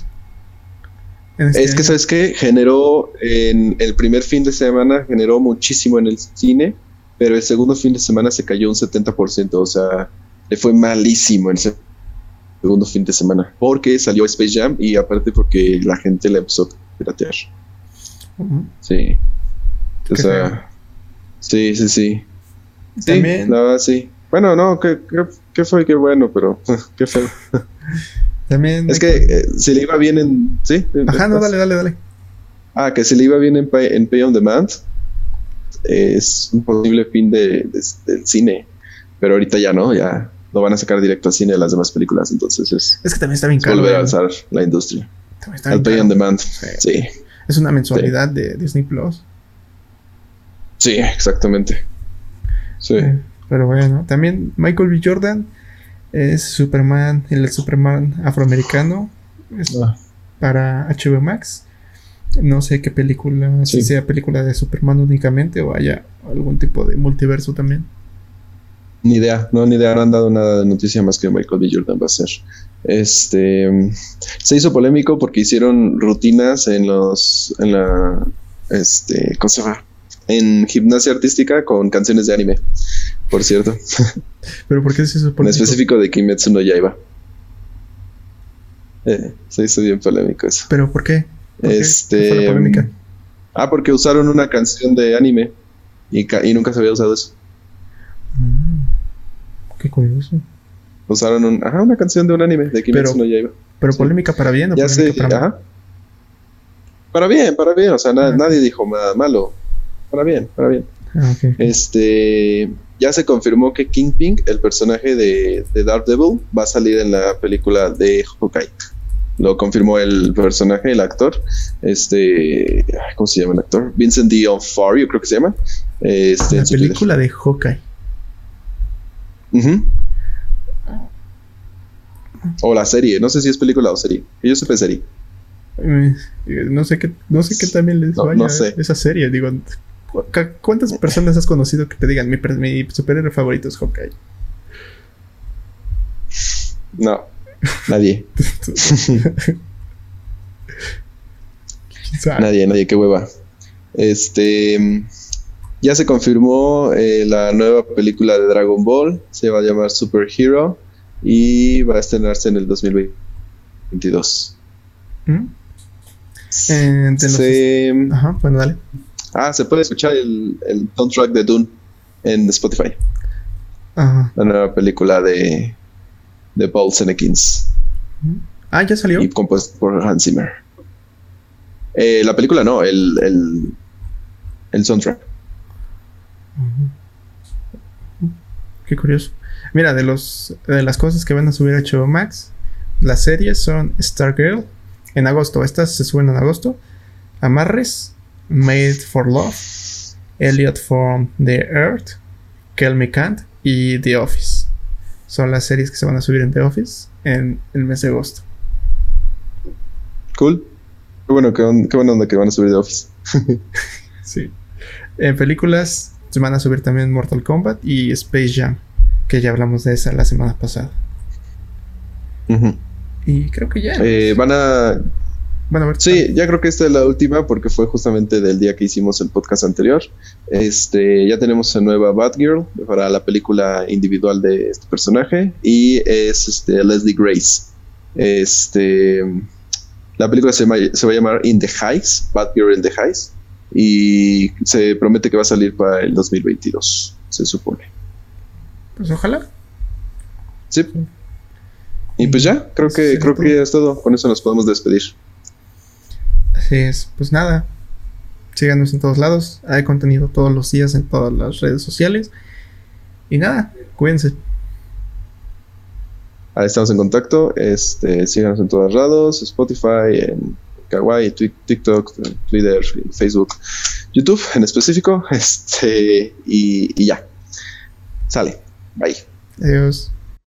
Este es que, ¿sabes qué? Generó en el primer fin de semana, generó muchísimo en el cine, pero el segundo fin de semana se cayó un 70%, o sea, le fue malísimo el segundo fin de semana, porque salió Space Jam y aparte porque la gente le empezó a piratear. Sí. O sea, sí, sí, sí. También. sí. Bueno, no, que, que fue, qué bueno, pero [LAUGHS] qué feo. [LAUGHS] También. Es que eh, si le iba bien en. ¿Sí? Ajá, no, dale, dale, dale. Ah, que si le iba bien en Pay, en pay on Demand, es un posible fin de, del cine. Pero ahorita ya no, ya lo van a sacar directo al cine de las demás películas. Entonces es. Es que también está bien caro. Volver a alzar la industria. También está Al Pay on Demand. Sí. Es una mensualidad de Disney Plus. Sí, exactamente. Sí. pero bueno, también Michael B. Jordan es Superman, el Superman afroamericano. Ah. Para HBO Max. No sé qué película, si sea película de Superman únicamente o haya algún tipo de multiverso también. Ni idea, no, ni idea, no han dado nada de noticia más que Michael B. Jordan va a ser. Este se hizo polémico porque hicieron rutinas en los en la este, ¿cómo se llama? En gimnasia artística con canciones de anime por cierto. ¿Pero por qué se supone? En específico de Kimetsu no Yaiba. Eh, se hizo bien polémico eso. ¿Pero por qué? este, fue la polémica? Ah, porque usaron una canción de anime y, y nunca se había usado eso. Mm, qué curioso. Usaron un, ajá, una canción de un anime de Kimetsu no Yaiba. Pero polémica para bien o ya polémica para ajá. Para bien, para bien, o sea, nadie dijo nada malo. Para bien, para bien. Ah, este, ya se confirmó que Kingpin, el personaje de, de Daredevil, va a salir en la película de Hawkeye. Lo confirmó el personaje, el actor. Este, ¿cómo se llama el actor? Vincent D'Onofrio, creo que se llama. Este, la película de Hawkeye. O la serie, no sé si es película o serie. Yo sé serie. Eh, no sé qué, no sé qué también les vaya esa serie. Digo, ¿cuántas personas has conocido que te digan mi, mi superhéroe favorito es Hawkeye? No, nadie. [LAUGHS] nadie, nadie, qué hueva. Este ya se confirmó eh, la nueva película de Dragon Ball, se va a llamar Super Hero y va a estrenarse en el 2022. ¿Mm? Eh, Ajá, bueno, dale. Ah, se puede escuchar el, el soundtrack de Dune en Spotify. Ajá. La nueva película de, de Paul Senekins. Ah, ya salió. Y compuesto por Hans Zimmer. Eh, la película no, el, el, el soundtrack. Qué curioso. Mira, de los de las cosas que van a subir a HBO Max, las series son Stargirl en agosto. Estas se suben en agosto. Amarres, Made for Love, Elliot from the Earth, Kill Me Can't y The Office. Son las series que se van a subir en The Office en el mes de agosto. Cool. Qué bueno, qué, buena onda que van a subir The Office. [LAUGHS] sí. En películas se van a subir también Mortal Kombat y Space Jam, que ya hablamos de esa la semana pasada. Y creo que ya. Eh, van a. Bueno, a ver, sí, ya creo que esta es la última porque fue justamente del día que hicimos el podcast anterior. Este, ya tenemos a nueva Batgirl para la película individual de este personaje y es este, Leslie Grace. Este, la película se, se va a llamar In the Heights, Batgirl in the Heights y se promete que va a salir para el 2022, se supone. Pues ojalá. Sí. Y pues ya, creo que creo que ya es todo. Con eso nos podemos despedir. Así es. Pues nada. Síganos en todos lados. Hay contenido todos los días en todas las redes sociales. Y nada, cuídense. Ahí estamos en contacto. Este, síganos en todos lados, Spotify, en Kawaii, TikTok, Twitter, Facebook, YouTube en específico. [LAUGHS] Este, y, y ya. Sale. Bye. Adiós.